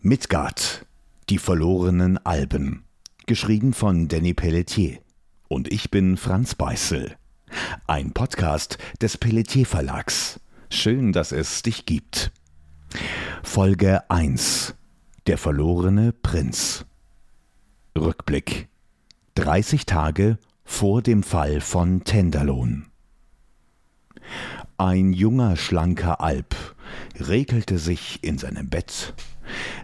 Midgard, die verlorenen Alben. Geschrieben von Danny Pelletier. Und ich bin Franz Beißel. Ein Podcast des Pelletier Verlags. Schön, dass es dich gibt. Folge 1. Der verlorene Prinz. Rückblick. 30 Tage vor dem Fall von Tenderlohn. Ein junger, schlanker Alp regelte sich in seinem Bett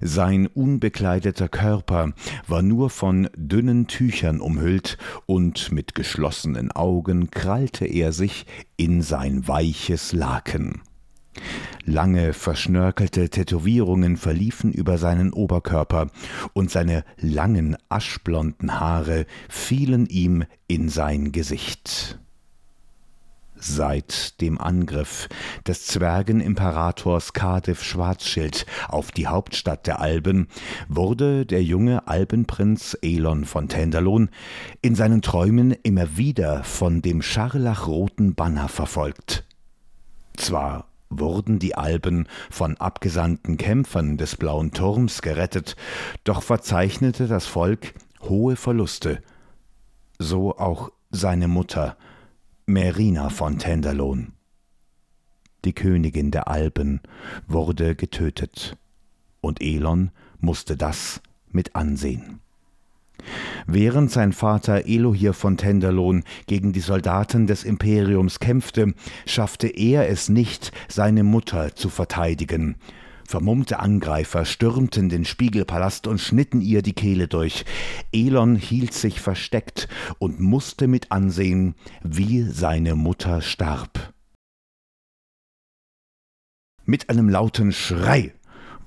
sein unbekleideter Körper war nur von dünnen Tüchern umhüllt, und mit geschlossenen Augen krallte er sich in sein weiches Laken. Lange verschnörkelte Tätowierungen verliefen über seinen Oberkörper, und seine langen aschblonden Haare fielen ihm in sein Gesicht. Seit dem Angriff des Zwergenimperators Cardiff Schwarzschild auf die Hauptstadt der Alben wurde der junge Alpenprinz Elon von Tenderlohn in seinen Träumen immer wieder von dem scharlachroten Banner verfolgt. Zwar wurden die Alben von abgesandten Kämpfern des Blauen Turms gerettet, doch verzeichnete das Volk hohe Verluste, so auch seine Mutter, Merina von Tenderlohn. Die Königin der Alpen wurde getötet, und Elon musste das mit ansehen. Während sein Vater Elohir von Tenderlohn gegen die Soldaten des Imperiums kämpfte, schaffte er es nicht, seine Mutter zu verteidigen, Vermummte Angreifer stürmten den Spiegelpalast und schnitten ihr die Kehle durch. Elon hielt sich versteckt und musste mit ansehen, wie seine Mutter starb. Mit einem lauten Schrei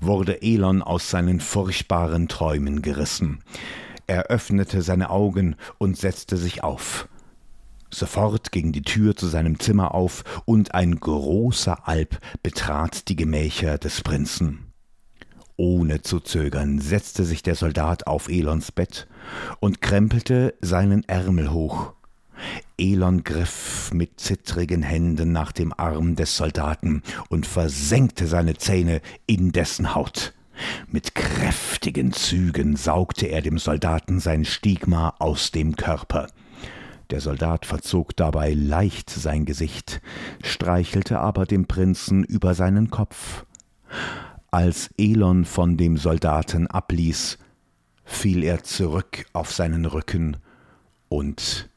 wurde Elon aus seinen furchtbaren Träumen gerissen. Er öffnete seine Augen und setzte sich auf. Sofort ging die Tür zu seinem Zimmer auf, und ein großer Alp betrat die Gemächer des Prinzen. Ohne zu zögern setzte sich der Soldat auf Elons Bett und krempelte seinen Ärmel hoch. Elon griff mit zittrigen Händen nach dem Arm des Soldaten und versenkte seine Zähne in dessen Haut. Mit kräftigen Zügen saugte er dem Soldaten sein Stigma aus dem Körper. Der Soldat verzog dabei leicht sein Gesicht, streichelte aber dem Prinzen über seinen Kopf. Als Elon von dem Soldaten abließ, fiel er zurück auf seinen Rücken, und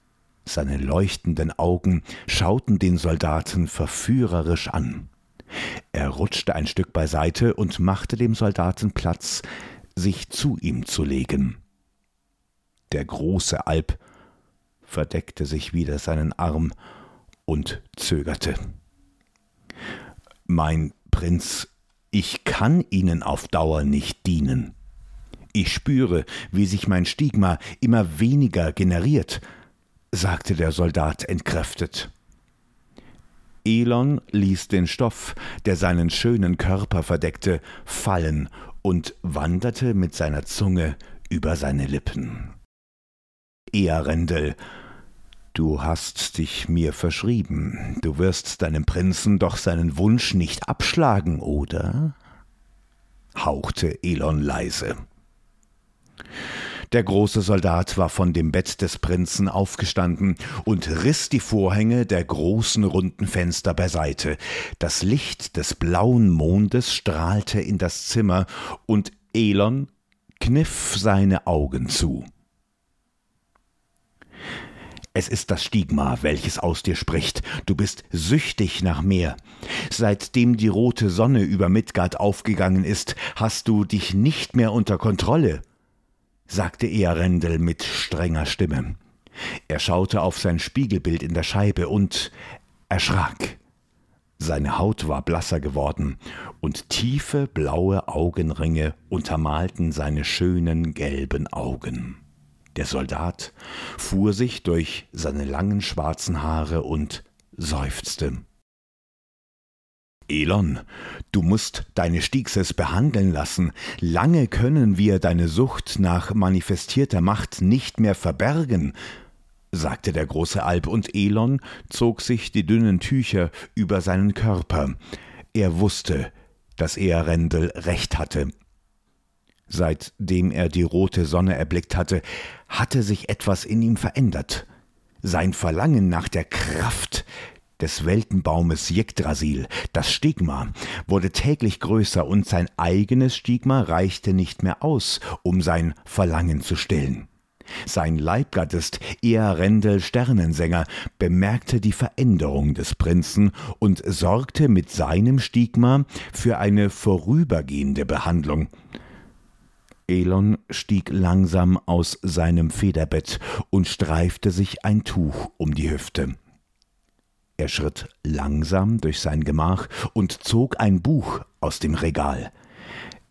seine leuchtenden Augen schauten den Soldaten verführerisch an. Er rutschte ein Stück beiseite und machte dem Soldaten Platz, sich zu ihm zu legen. Der große Alp verdeckte sich wieder seinen Arm und zögerte. Mein Prinz, ich kann Ihnen auf Dauer nicht dienen. Ich spüre, wie sich mein Stigma immer weniger generiert, sagte der Soldat entkräftet. Elon ließ den Stoff, der seinen schönen Körper verdeckte, fallen und wanderte mit seiner Zunge über seine Lippen. Earendel, du hast dich mir verschrieben, du wirst deinem Prinzen doch seinen Wunsch nicht abschlagen, oder? hauchte Elon leise. Der große Soldat war von dem Bett des Prinzen aufgestanden und riss die Vorhänge der großen runden Fenster beiseite. Das Licht des blauen Mondes strahlte in das Zimmer, und Elon kniff seine Augen zu. Es ist das Stigma, welches aus dir spricht. Du bist süchtig nach mehr. Seitdem die rote Sonne über Midgard aufgegangen ist, hast du dich nicht mehr unter Kontrolle, sagte Earendel mit strenger Stimme. Er schaute auf sein Spiegelbild in der Scheibe und erschrak. Seine Haut war blasser geworden, und tiefe blaue Augenringe untermalten seine schönen gelben Augen. Der Soldat fuhr sich durch seine langen schwarzen Haare und seufzte. Elon, du musst deine Stiegses behandeln lassen. Lange können wir deine Sucht nach manifestierter Macht nicht mehr verbergen, sagte der große Alp, und Elon zog sich die dünnen Tücher über seinen Körper. Er wusste, dass er Rendel recht hatte. Seitdem er die rote Sonne erblickt hatte, hatte sich etwas in ihm verändert. Sein Verlangen nach der Kraft des Weltenbaumes Yggdrasil, das Stigma, wurde täglich größer und sein eigenes Stigma reichte nicht mehr aus, um sein Verlangen zu stillen. Sein Leibgattest Earendel Sternensänger bemerkte die Veränderung des Prinzen und sorgte mit seinem Stigma für eine vorübergehende Behandlung. Elon stieg langsam aus seinem Federbett und streifte sich ein Tuch um die Hüfte. Er schritt langsam durch sein Gemach und zog ein Buch aus dem Regal.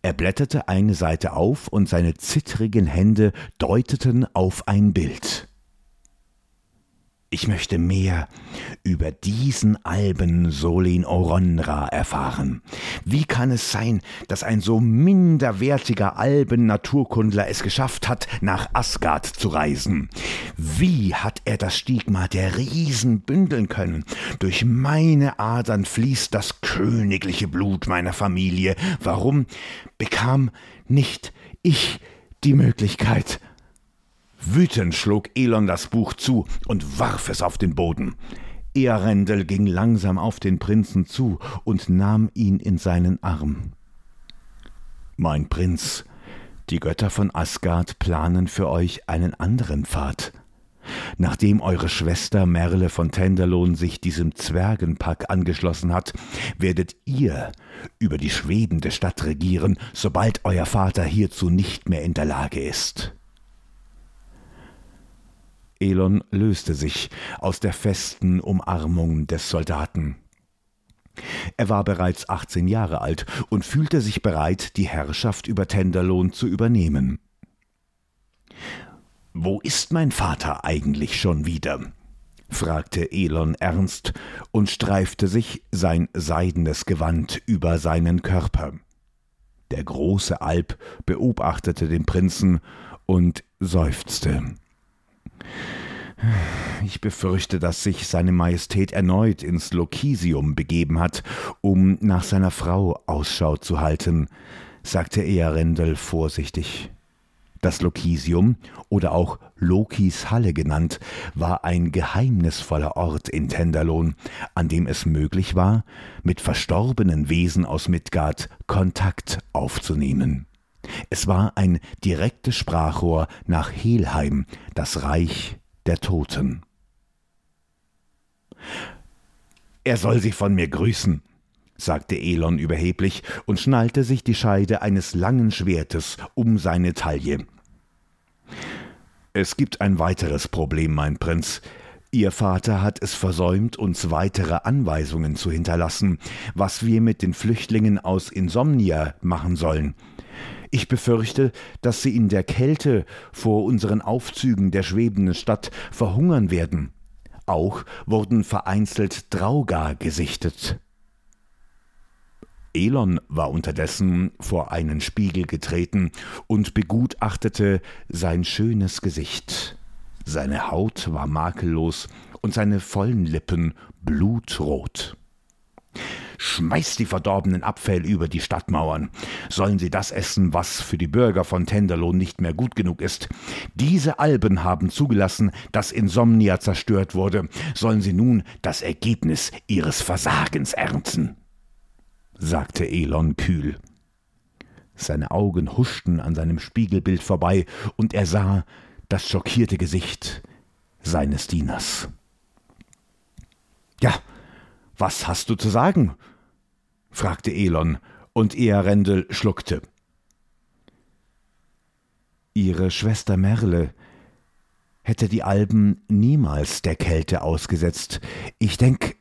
Er blätterte eine Seite auf und seine zittrigen Hände deuteten auf ein Bild. Ich möchte mehr über diesen Alben Solin Oronra erfahren. Wie kann es sein, dass ein so minderwertiger Alben-Naturkundler es geschafft hat, nach Asgard zu reisen? Wie hat er das Stigma der Riesen bündeln können? Durch meine Adern fließt das königliche Blut meiner Familie. Warum bekam nicht ich die Möglichkeit? Wütend schlug Elon das Buch zu und warf es auf den Boden. Earendel ging langsam auf den Prinzen zu und nahm ihn in seinen Arm. Mein Prinz, die Götter von Asgard planen für euch einen anderen Pfad. Nachdem eure Schwester Merle von Tenderlohn sich diesem Zwergenpack angeschlossen hat, werdet ihr über die schwebende Stadt regieren, sobald euer Vater hierzu nicht mehr in der Lage ist. Elon löste sich aus der festen Umarmung des Soldaten. Er war bereits 18 Jahre alt und fühlte sich bereit, die Herrschaft über Tenderlohn zu übernehmen. Wo ist mein Vater eigentlich schon wieder? fragte Elon ernst und streifte sich sein seidenes Gewand über seinen Körper. Der große Alp beobachtete den Prinzen und seufzte. Ich befürchte, dass sich seine Majestät erneut ins Lokisium begeben hat, um nach seiner Frau Ausschau zu halten, sagte Earendel vorsichtig. Das Lokisium, oder auch Lokis Halle genannt, war ein geheimnisvoller Ort in Tenderlohn, an dem es möglich war, mit verstorbenen Wesen aus Midgard Kontakt aufzunehmen. Es war ein direktes Sprachrohr nach Helheim, das Reich der Toten. Er soll sie von mir grüßen, sagte Elon überheblich und schnallte sich die Scheide eines langen Schwertes um seine Taille. Es gibt ein weiteres Problem, mein Prinz. Ihr Vater hat es versäumt, uns weitere Anweisungen zu hinterlassen, was wir mit den Flüchtlingen aus Insomnia machen sollen. Ich befürchte, dass sie in der Kälte vor unseren Aufzügen der schwebenden Stadt verhungern werden. Auch wurden vereinzelt Draugar gesichtet. Elon war unterdessen vor einen Spiegel getreten und begutachtete sein schönes Gesicht. Seine Haut war makellos und seine vollen Lippen blutrot. Schmeißt die verdorbenen Abfälle über die Stadtmauern. Sollen sie das essen, was für die Bürger von Tenderlohn nicht mehr gut genug ist? Diese Alben haben zugelassen, dass Insomnia zerstört wurde. Sollen sie nun das Ergebnis ihres Versagens ernten? sagte Elon kühl. Seine Augen huschten an seinem Spiegelbild vorbei, und er sah das schockierte Gesicht seines Dieners. Ja, was hast du zu sagen? Fragte Elon, und Earendel schluckte. Ihre Schwester Merle hätte die Alben niemals der Kälte ausgesetzt. Ich denk,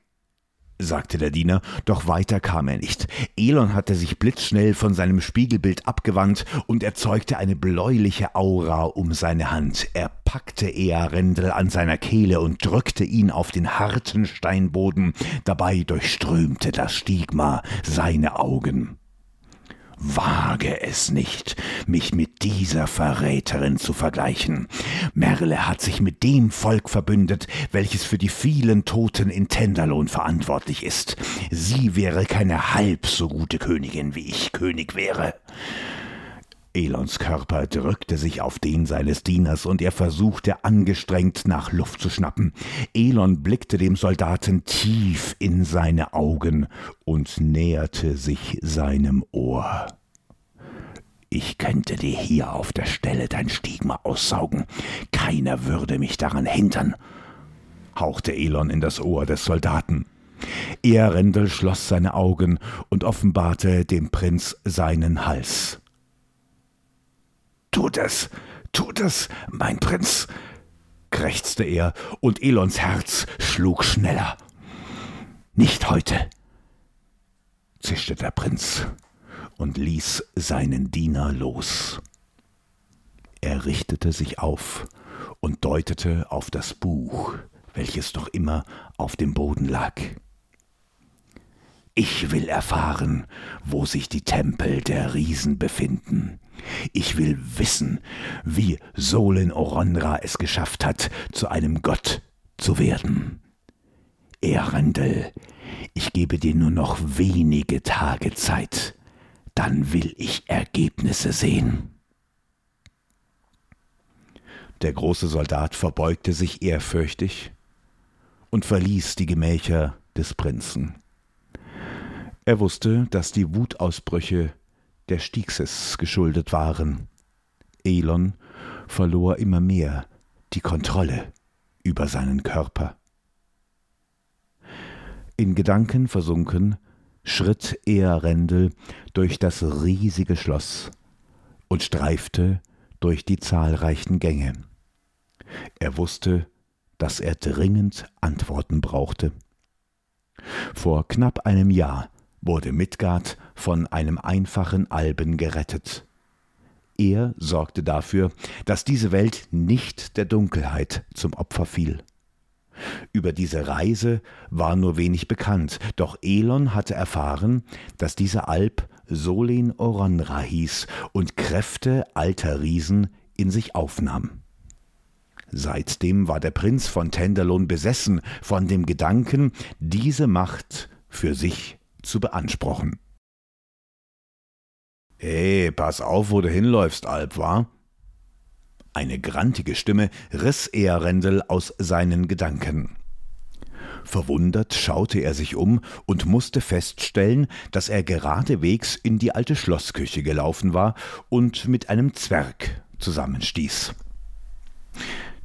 sagte der Diener, doch weiter kam er nicht. Elon hatte sich blitzschnell von seinem Spiegelbild abgewandt und erzeugte eine bläuliche Aura um seine Hand. Er packte Earendel an seiner Kehle und drückte ihn auf den harten Steinboden. Dabei durchströmte das Stigma seine Augen. Wage es nicht, mich mit dieser Verräterin zu vergleichen. Merle hat sich mit dem Volk verbündet, welches für die vielen Toten in Tenderlohn verantwortlich ist. Sie wäre keine halb so gute Königin, wie ich König wäre. Elons Körper drückte sich auf den seines Dieners und er versuchte angestrengt nach Luft zu schnappen. Elon blickte dem Soldaten tief in seine Augen und näherte sich seinem Ohr. Ich könnte dir hier auf der Stelle dein Stigma aussaugen. Keiner würde mich daran hindern, hauchte Elon in das Ohr des Soldaten. Earendel schloss seine Augen und offenbarte dem Prinz seinen Hals. Tut es, tut es, mein Prinz, krächzte er, und Elons Herz schlug schneller. Nicht heute, zischte der Prinz und ließ seinen Diener los. Er richtete sich auf und deutete auf das Buch, welches noch immer auf dem Boden lag. Ich will erfahren, wo sich die Tempel der Riesen befinden. Ich will wissen, wie Solen Oronra es geschafft hat, zu einem Gott zu werden. Erendel, ich gebe dir nur noch wenige Tage Zeit, dann will ich Ergebnisse sehen. Der große Soldat verbeugte sich ehrfürchtig und verließ die Gemächer des Prinzen. Er wusste, dass die Wutausbrüche der Stixes geschuldet waren. Elon verlor immer mehr die Kontrolle über seinen Körper. In Gedanken versunken, schritt Earendel durch das riesige Schloss und streifte durch die zahlreichen Gänge. Er wusste, dass er dringend Antworten brauchte. Vor knapp einem Jahr wurde Midgard von einem einfachen Alben gerettet. Er sorgte dafür, dass diese Welt nicht der Dunkelheit zum Opfer fiel. Über diese Reise war nur wenig bekannt, doch Elon hatte erfahren, dass diese Alp Solin Oronra hieß und Kräfte alter Riesen in sich aufnahm. Seitdem war der Prinz von Tenderlohn besessen von dem Gedanken, diese Macht für sich zu beanspruchen. Ey, pass auf, wo du hinläufst, Alp, war? Eine grantige Stimme riss Earendel aus seinen Gedanken. Verwundert schaute er sich um und musste feststellen, dass er geradewegs in die alte Schlossküche gelaufen war und mit einem Zwerg zusammenstieß.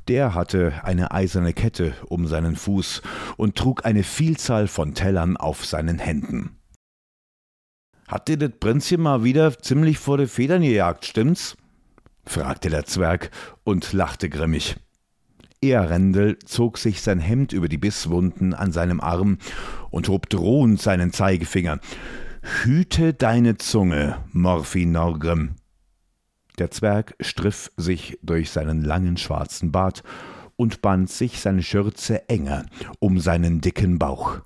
Der hatte eine eiserne Kette um seinen Fuß und trug eine Vielzahl von Tellern auf seinen Händen. Hat dir das Prinzchen mal wieder ziemlich vor die Federn gejagt, stimmt's? fragte der Zwerg und lachte grimmig. Earendel zog sich sein Hemd über die Bisswunden an seinem Arm und hob drohend seinen Zeigefinger. Hüte deine Zunge, Morphi Norgrim. Der Zwerg striff sich durch seinen langen schwarzen Bart und band sich seine Schürze enger um seinen dicken Bauch.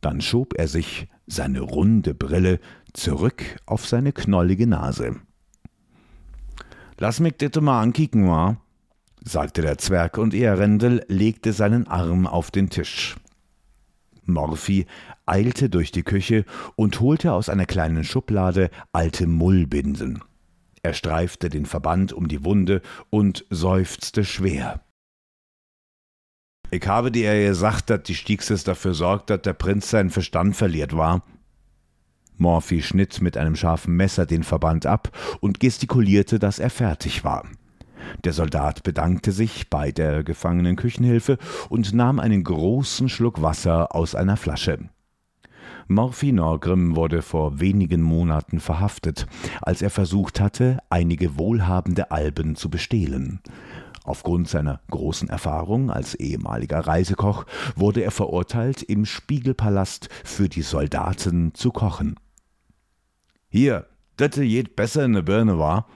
Dann schob er sich seine runde Brille zurück auf seine knollige Nase. Lass mich ditte mal ankicken, wa? sagte der Zwerg, und Earendel legte seinen Arm auf den Tisch. Morphy eilte durch die Küche und holte aus einer kleinen Schublade alte Mullbinden. Er streifte den Verband um die Wunde und seufzte schwer. Ich habe dir gesagt, dass die Stiegses dafür sorgt, dass der Prinz seinen Verstand verliert war. Morphy schnitt mit einem scharfen Messer den Verband ab und gestikulierte, dass er fertig war. Der Soldat bedankte sich bei der gefangenen Küchenhilfe und nahm einen großen Schluck Wasser aus einer Flasche. Morphy Norgrim wurde vor wenigen Monaten verhaftet, als er versucht hatte, einige wohlhabende Alben zu bestehlen. Aufgrund seiner großen Erfahrung als ehemaliger Reisekoch wurde er verurteilt, im Spiegelpalast für die Soldaten zu kochen. Hier, dette jed besser in ne Birne war,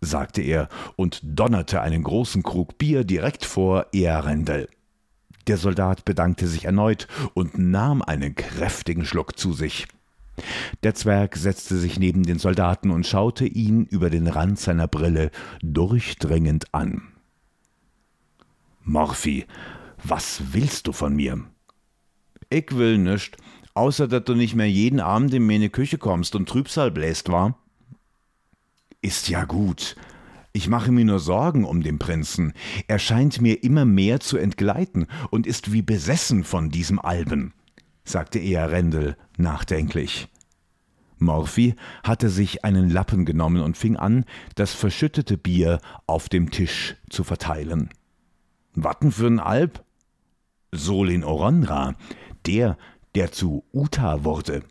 sagte er und donnerte einen großen Krug Bier direkt vor Earendel. Der Soldat bedankte sich erneut und nahm einen kräftigen Schluck zu sich. Der Zwerg setzte sich neben den Soldaten und schaute ihn über den Rand seiner Brille durchdringend an. Morphy, was willst du von mir? Ich will nischt, außer dass du nicht mehr jeden Abend in meine Küche kommst und Trübsal bläst, war? Ist ja gut. Ich mache mir nur Sorgen um den Prinzen. Er scheint mir immer mehr zu entgleiten und ist wie besessen von diesem Alben, sagte Earendel nachdenklich. Morphy hatte sich einen Lappen genommen und fing an, das verschüttete Bier auf dem Tisch zu verteilen. Watten für n Alp? Solin Oronra, der, der zu Uta wurde.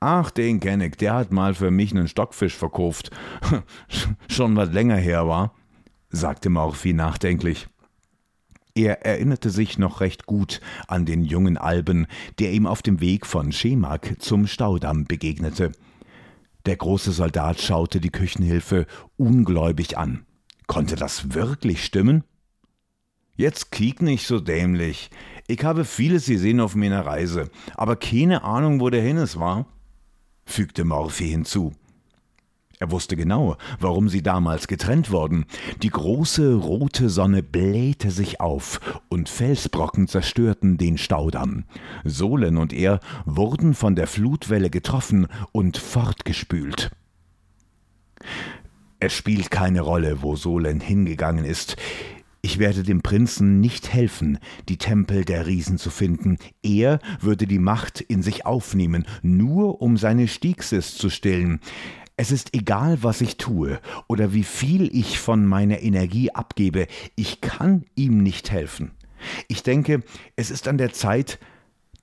Ach, den kenn ich, der hat mal für mich nen Stockfisch verkauft. Schon was länger her war, sagte Morphy nachdenklich. Er erinnerte sich noch recht gut an den jungen Alben, der ihm auf dem Weg von Schemak zum Staudamm begegnete. Der große Soldat schaute die Küchenhilfe ungläubig an. Konnte das wirklich stimmen? Jetzt kiek nicht so dämlich. Ich habe vieles gesehen auf meiner Reise, aber keine Ahnung, wo der Hinnes war, fügte Morphy hinzu. Er wusste genau, warum sie damals getrennt wurden. Die große rote Sonne blähte sich auf und Felsbrocken zerstörten den Staudamm. Sohlen und er wurden von der Flutwelle getroffen und fortgespült. Es spielt keine Rolle, wo Solen hingegangen ist. Ich werde dem Prinzen nicht helfen, die Tempel der Riesen zu finden. Er würde die Macht in sich aufnehmen, nur um seine Stiegsis zu stillen. Es ist egal, was ich tue oder wie viel ich von meiner Energie abgebe, ich kann ihm nicht helfen. Ich denke, es ist an der Zeit,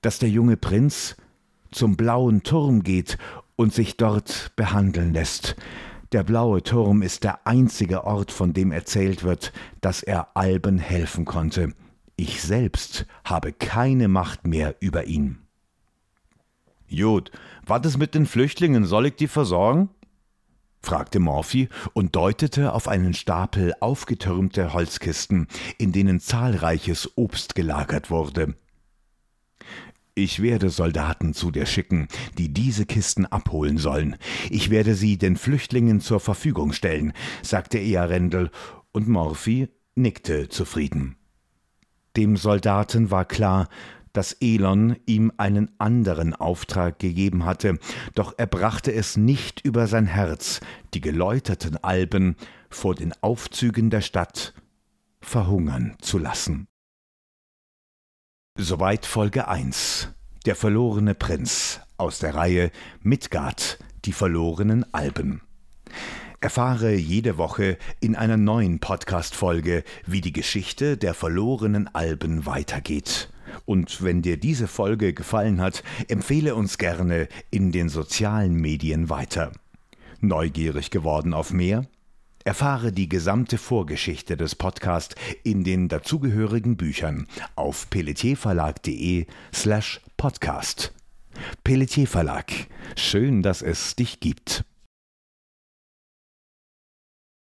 dass der junge Prinz zum blauen Turm geht und sich dort behandeln lässt. Der blaue Turm ist der einzige Ort, von dem erzählt wird, dass er Alben helfen konnte. Ich selbst habe keine Macht mehr über ihn. Jod, was ist mit den Flüchtlingen? Soll ich die versorgen? fragte Morphy und deutete auf einen Stapel aufgetürmter Holzkisten, in denen zahlreiches Obst gelagert wurde. Ich werde Soldaten zu dir schicken, die diese Kisten abholen sollen. Ich werde sie den Flüchtlingen zur Verfügung stellen, sagte Earendel, und Morphy nickte zufrieden. Dem Soldaten war klar, dass Elon ihm einen anderen Auftrag gegeben hatte, doch er brachte es nicht über sein Herz, die geläuterten Alben vor den Aufzügen der Stadt verhungern zu lassen. Soweit Folge 1. Der verlorene Prinz aus der Reihe Midgard, die verlorenen Alben. Erfahre jede Woche in einer neuen Podcast-Folge, wie die Geschichte der verlorenen Alben weitergeht. Und wenn dir diese Folge gefallen hat, empfehle uns gerne in den sozialen Medien weiter. Neugierig geworden auf mehr? Erfahre die gesamte Vorgeschichte des Podcasts in den dazugehörigen Büchern auf pelletierverlag.de slash podcast. Pelletier Verlag. Schön, dass es dich gibt.